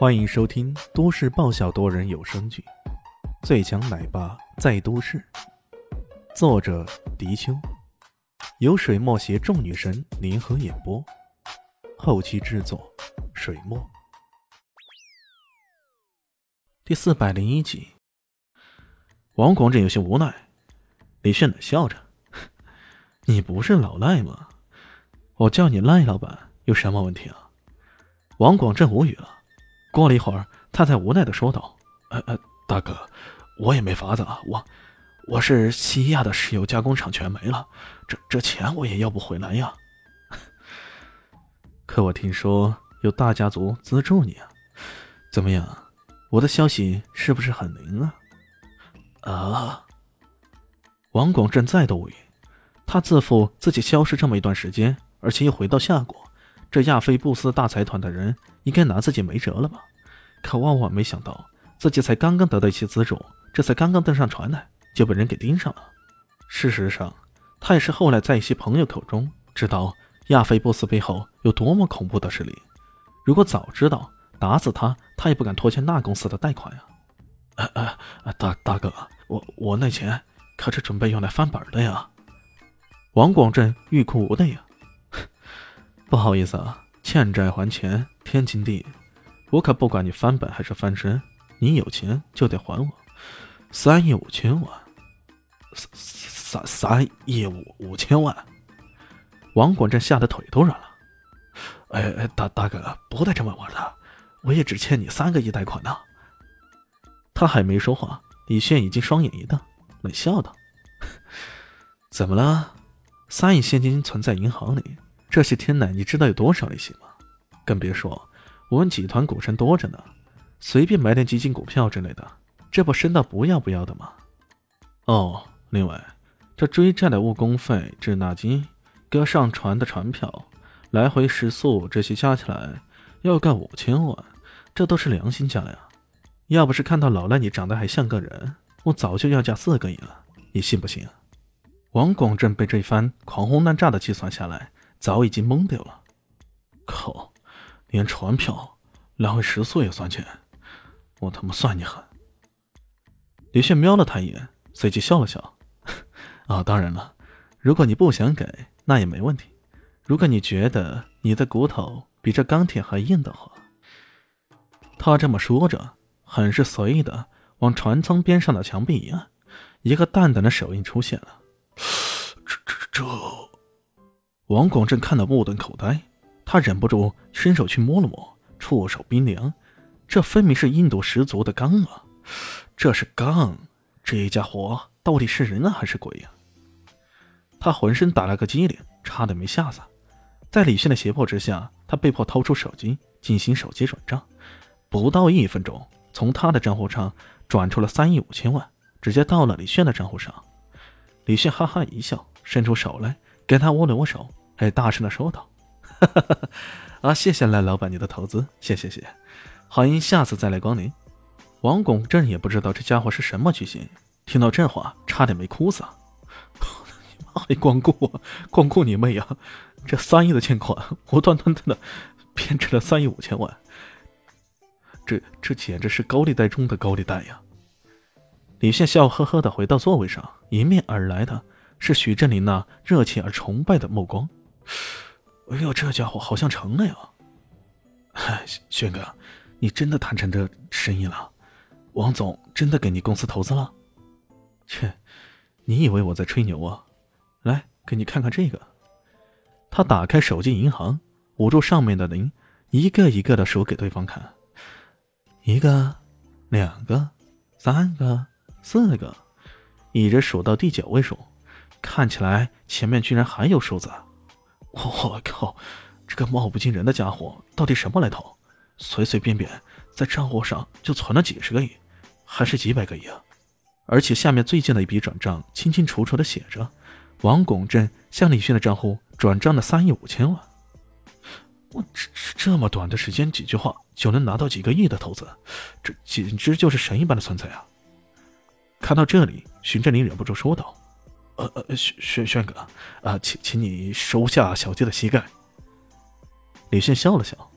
欢迎收听都市爆笑多人有声剧《最强奶爸在都市》，作者：迪秋，由水墨携众女神联合演播，后期制作：水墨。第四百零一集，王广正有些无奈，李炫冷笑着：“ 你不是老赖吗？我叫你赖老板有什么问题啊？”王广正无语了。过了一会儿，他才无奈的说道：“呃呃，大哥，我也没法子了，我我是西亚的石油加工厂全没了，这这钱我也要不回来呀。可我听说有大家族资助你啊，怎么样？我的消息是不是很灵啊？”啊！王广正再度无语，他自负自己消失这么一段时间，而且又回到夏国，这亚非布斯大财团的人。应该拿自己没辙了吧？可万万没想到，自己才刚刚得到一些资助，这才刚刚登上船来，就被人给盯上了。事实上，他也是后来在一些朋友口中知道亚非布斯背后有多么恐怖的势力。如果早知道，打死他，他也不敢拖欠那公司的贷款呀！啊啊啊！大大哥，我我那钱可是准备用来翻本的呀！王广振欲哭无泪啊！不好意思啊，欠债还钱。天经地义，我可不管你翻本还是翻身，你有钱就得还我三亿五千万，三三三亿五五千万。王广正吓得腿都软了。哎哎，大大哥，不带这么玩的，我也只欠你三个亿贷款呢。他还没说话，李炫已经双眼一瞪，冷笑道：“ 怎么了？三亿现金存在银行里，这些天来你知道有多少利息吗？”更别说，我们集团股神多着呢，随便买点基金股票之类的，这不升到不要不要的吗？哦，另外，这追债的误工费、滞纳金、跟上船的船票、来回食宿这些加起来要干五千万，这都是良心价呀！要不是看到老赖你长得还像个人，我早就要价四个亿了，你信不信？王广正被这番狂轰滥炸的计算下来，早已经懵掉了。靠！连船票、来回食宿也算钱，我他妈算你狠！李炫瞄了他一眼，随即笑了笑：“ 啊，当然了，如果你不想给，那也没问题。如果你觉得你的骨头比这钢铁还硬的话。”他这么说着，很是随意的往船舱边上的墙壁一按，一个淡淡的手印出现了。这、这、这……王广正看得目瞪口呆。他忍不住伸手去摸了摸，触手冰凉，这分明是硬度十足的钢啊！这是钢，这家伙到底是人啊还是鬼呀？他浑身打了个激灵，差点没吓死。在李炫的胁迫之下，他被迫掏出手机进行手机转账，不到一分钟，从他的账户上转出了三亿五千万，直接到了李炫的账户上。李炫哈哈一笑，伸出手来跟他握了握手，还大声的说道。哈哈哈！啊，谢谢赖老板你的投资，谢谢谢，欢迎下次再来光临。王拱正也不知道这家伙是什么居心，听到这话差点没哭死。你妈还光顾我，光顾你妹呀！这三亿的欠款，无端端的变成了三亿五千万，这这简直是高利贷中的高利贷呀！李现笑呵呵的回到座位上，迎面而来的是许振林那热切而崇拜的目光。哎呦，这家伙好像成了呀！嗨，轩哥，你真的谈成这生意了？王总真的给你公司投资了？切，你以为我在吹牛啊？来，给你看看这个。他打开手机银行，捂住上面的零，一个一个的数给对方看。一个，两个，三个，四个，一直数到第九位数，看起来前面居然还有数字。我靠，这个貌不惊人的家伙到底什么来头？随随便便在账户上就存了几十个亿，还是几百个亿啊！而且下面最近的一笔转账清清楚楚的写着：王拱镇向李迅的账户转账了三亿五千万。我这这么短的时间，几句话就能拿到几个亿的投资，这简直就是神一般的存在啊！看到这里，徐振林忍不住说道。呃呃，轩轩轩哥，啊，请请你收下小弟的膝盖。李炫笑了笑，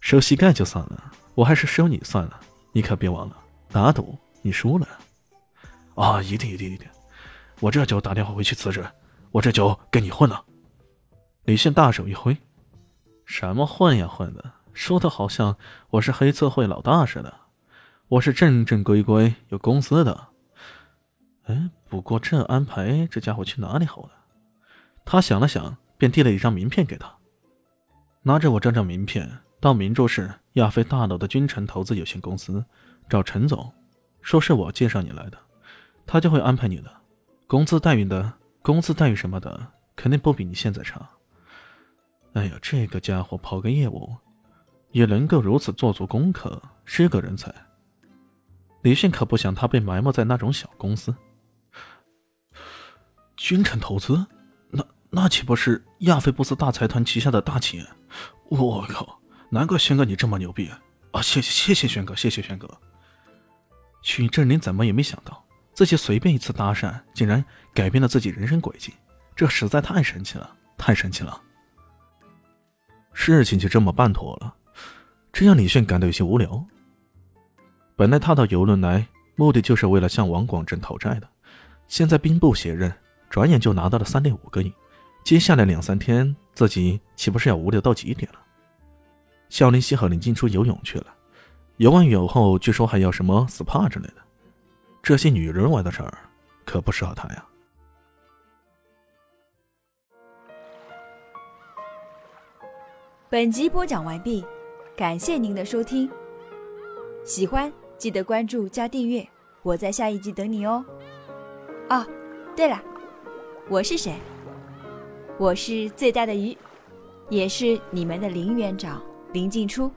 收膝盖就算了，我还是收你算了。你可别忘了，打赌你输了。啊，一定一定一定！我这就打电话回去辞职，我这就跟你混了。李炫大手一挥：“什么混呀混的，说的好像我是黑社会老大似的。我是正正规规有公司的。哎，不过这安排，这家伙去哪里好呢？”他想了想，便递了一张名片给他。拿着我这张名片，到明州市亚飞大楼的君臣投资有限公司找陈总，说是我介绍你来的，他就会安排你的。工资待遇的，工资待遇什么的，肯定不比你现在差。哎呀，这个家伙跑个业务，也能够如此做足功课，是个人才。李迅可不想他被埋没在那种小公司。君臣投资。那那岂不是亚非布斯大财团旗下的大企业？我靠！难怪轩哥你这么牛逼啊！谢谢谢谢轩哥，谢谢轩哥。许振林怎么也没想到，自己随便一次搭讪，竟然改变了自己人生轨迹，这实在太神奇了，太神奇了。事情就这么办妥了，这让李炫感到有些无聊。本来他到游轮来，目的就是为了向王广正讨债的，现在兵不血刃，转眼就拿到了三点五个亿。接下来两三天，自己岂不是要无聊到极点了？肖林熙和林静初游泳去了，游完泳后，据说还要什么 SPA 之类的，这些女人玩的事儿，可不适合他呀。本集播讲完毕，感谢您的收听。喜欢记得关注加订阅，我在下一集等你哦。哦，对了，我是谁？我是最大的鱼，也是你们的林园长林静初。